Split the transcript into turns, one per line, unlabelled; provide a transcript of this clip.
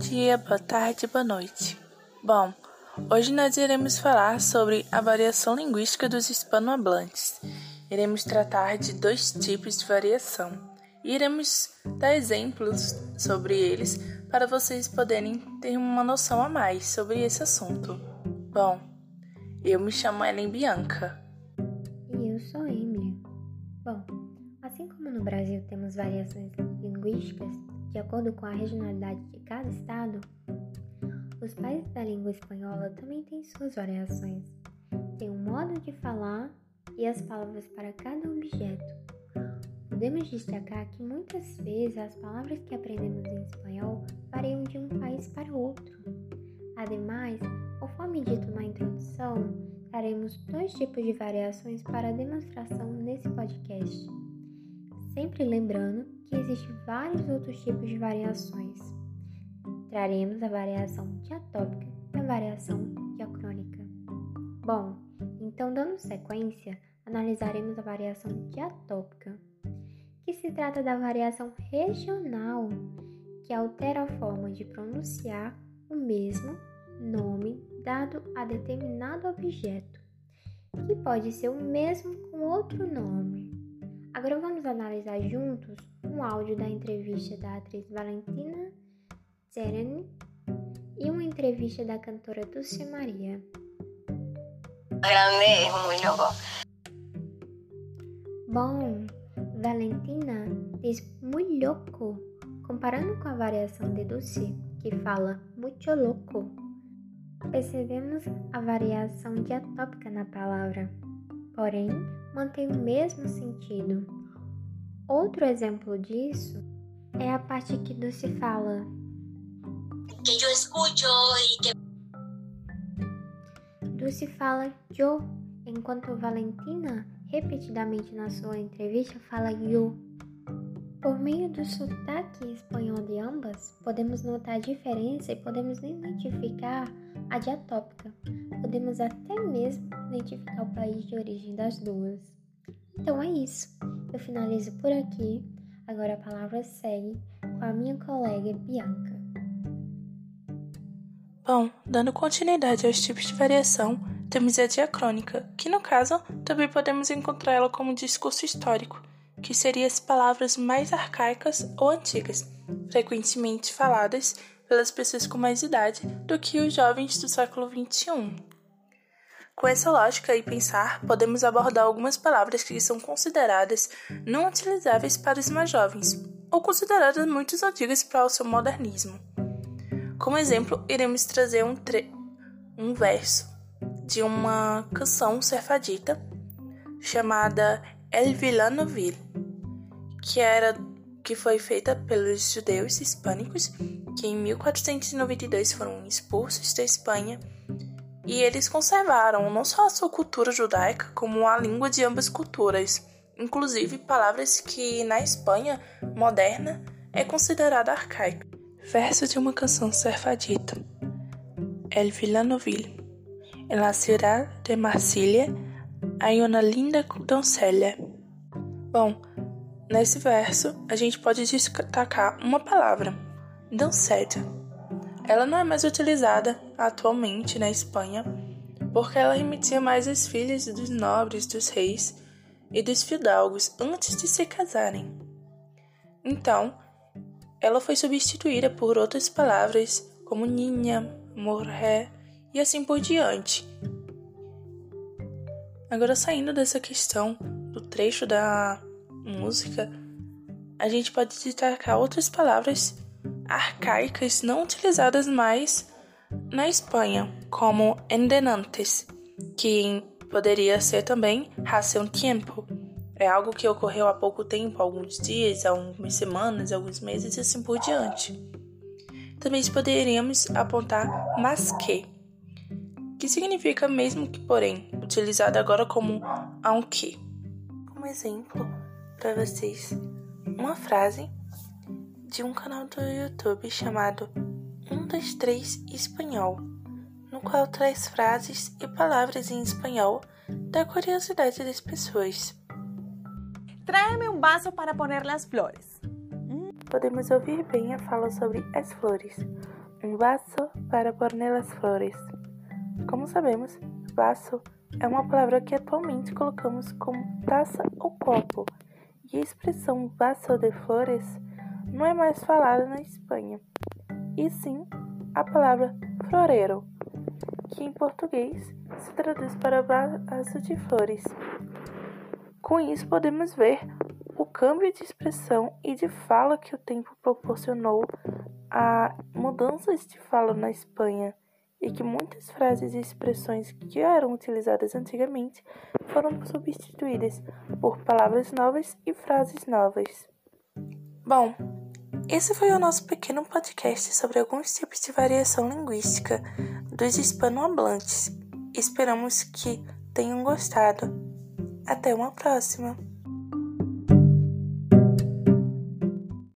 dia, boa tarde, boa noite. Bom, hoje nós iremos falar sobre a variação linguística dos hispanohablantes. Iremos tratar de dois tipos de variação e iremos dar exemplos sobre eles para vocês poderem ter uma noção a mais sobre esse assunto. Bom, eu me chamo Ellen Bianca.
E eu sou Emily. Bom, assim como no Brasil temos variações linguísticas, de acordo com a regionalidade de cada estado, os países da língua espanhola também têm suas variações. Tem um modo de falar e as palavras para cada objeto. Podemos destacar que muitas vezes as palavras que aprendemos em espanhol variam de um país para outro. Ademais, conforme dito na introdução, traremos dois tipos de variações para demonstração nesse podcast. Sempre lembrando que existem vários outros tipos de variações. Traremos a variação diatópica e a variação diacrônica. Bom, então dando sequência, analisaremos a variação diatópica, que se trata da variação regional, que altera a forma de pronunciar o mesmo nome dado a determinado objeto, que pode ser o mesmo com outro nome. Agora vamos analisar juntos um áudio da entrevista da atriz Valentina Sereni e uma entrevista da cantora Dulce Maria.
Grande muy loco.
Bom, Valentina diz muito louco, comparando com a variação de Dulce, que fala muito louco. Percebemos a variação diatópica na palavra, porém mantém o mesmo sentido. Outro exemplo disso é a parte que Dulce fala.
Que yo escucho y que
Dulce fala yo, enquanto Valentina, repetidamente na sua entrevista, fala yo. Por meio do sotaque espanhol de ambas, podemos notar a diferença e podemos identificar a diatópica. Podemos até mesmo identificar o país de origem das duas. Então é isso. Eu finalizo por aqui. Agora a palavra segue com a minha colega Bianca.
Bom, dando continuidade aos tipos de variação, temos a diacrônica, que no caso também podemos encontrá-la como discurso histórico, que seriam as palavras mais arcaicas ou antigas, frequentemente faladas pelas pessoas com mais idade do que os jovens do século XXI. Com essa lógica e pensar, podemos abordar algumas palavras que são consideradas não utilizáveis para os mais jovens, ou consideradas muito antigas para o seu modernismo. Como exemplo, iremos trazer um, um verso de uma canção serfadita chamada El Villanoville, que era que foi feita pelos judeus hispânicos que em 1492 foram expulsos da Espanha e eles conservaram não só a sua cultura judaica, como a língua de ambas culturas, inclusive palavras que na Espanha moderna é considerada arcaica. Verso de uma canção serfadita. El Villanoville. En la ciudad de Marsilha hay una linda doncella. Bom, nesse verso a gente pode destacar uma palavra, doncella. Ela não é mais utilizada atualmente na Espanha porque ela remetia mais às filhas dos nobres, dos reis e dos fidalgos antes de se casarem. Então, ela foi substituída por outras palavras como ninha, morré e assim por diante. Agora, saindo dessa questão do trecho da música, a gente pode destacar outras palavras arcaicas não utilizadas mais na Espanha, como endenantes, que poderia ser também hace un tiempo, é algo que ocorreu há pouco tempo, alguns dias, algumas semanas, alguns meses e assim por diante. Também poderíamos apontar mas que, que significa mesmo que porém, utilizado agora como aunque. Como exemplo, para vocês, uma frase de um canal do YouTube chamado 123 Espanhol, no qual traz frases e palavras em espanhol da curiosidade das pessoas.
Tráeme un vaso para poner las flores.
Podemos ouvir bem a fala sobre as flores, um vaso para pôr nelas flores. Como sabemos, vaso é uma palavra que atualmente colocamos como taça ou copo, e a expressão vaso de flores não é mais falada na Espanha, e sim a palavra florero, que em português se traduz para vaso de flores. Com isso, podemos ver o câmbio de expressão e de fala que o tempo proporcionou a mudanças de fala na Espanha e que muitas frases e expressões que eram utilizadas antigamente foram substituídas por palavras novas e frases novas. Bom, esse foi o nosso pequeno podcast sobre alguns tipos de variação linguística dos hispanohablantes. Esperamos que tenham gostado. Até uma próxima!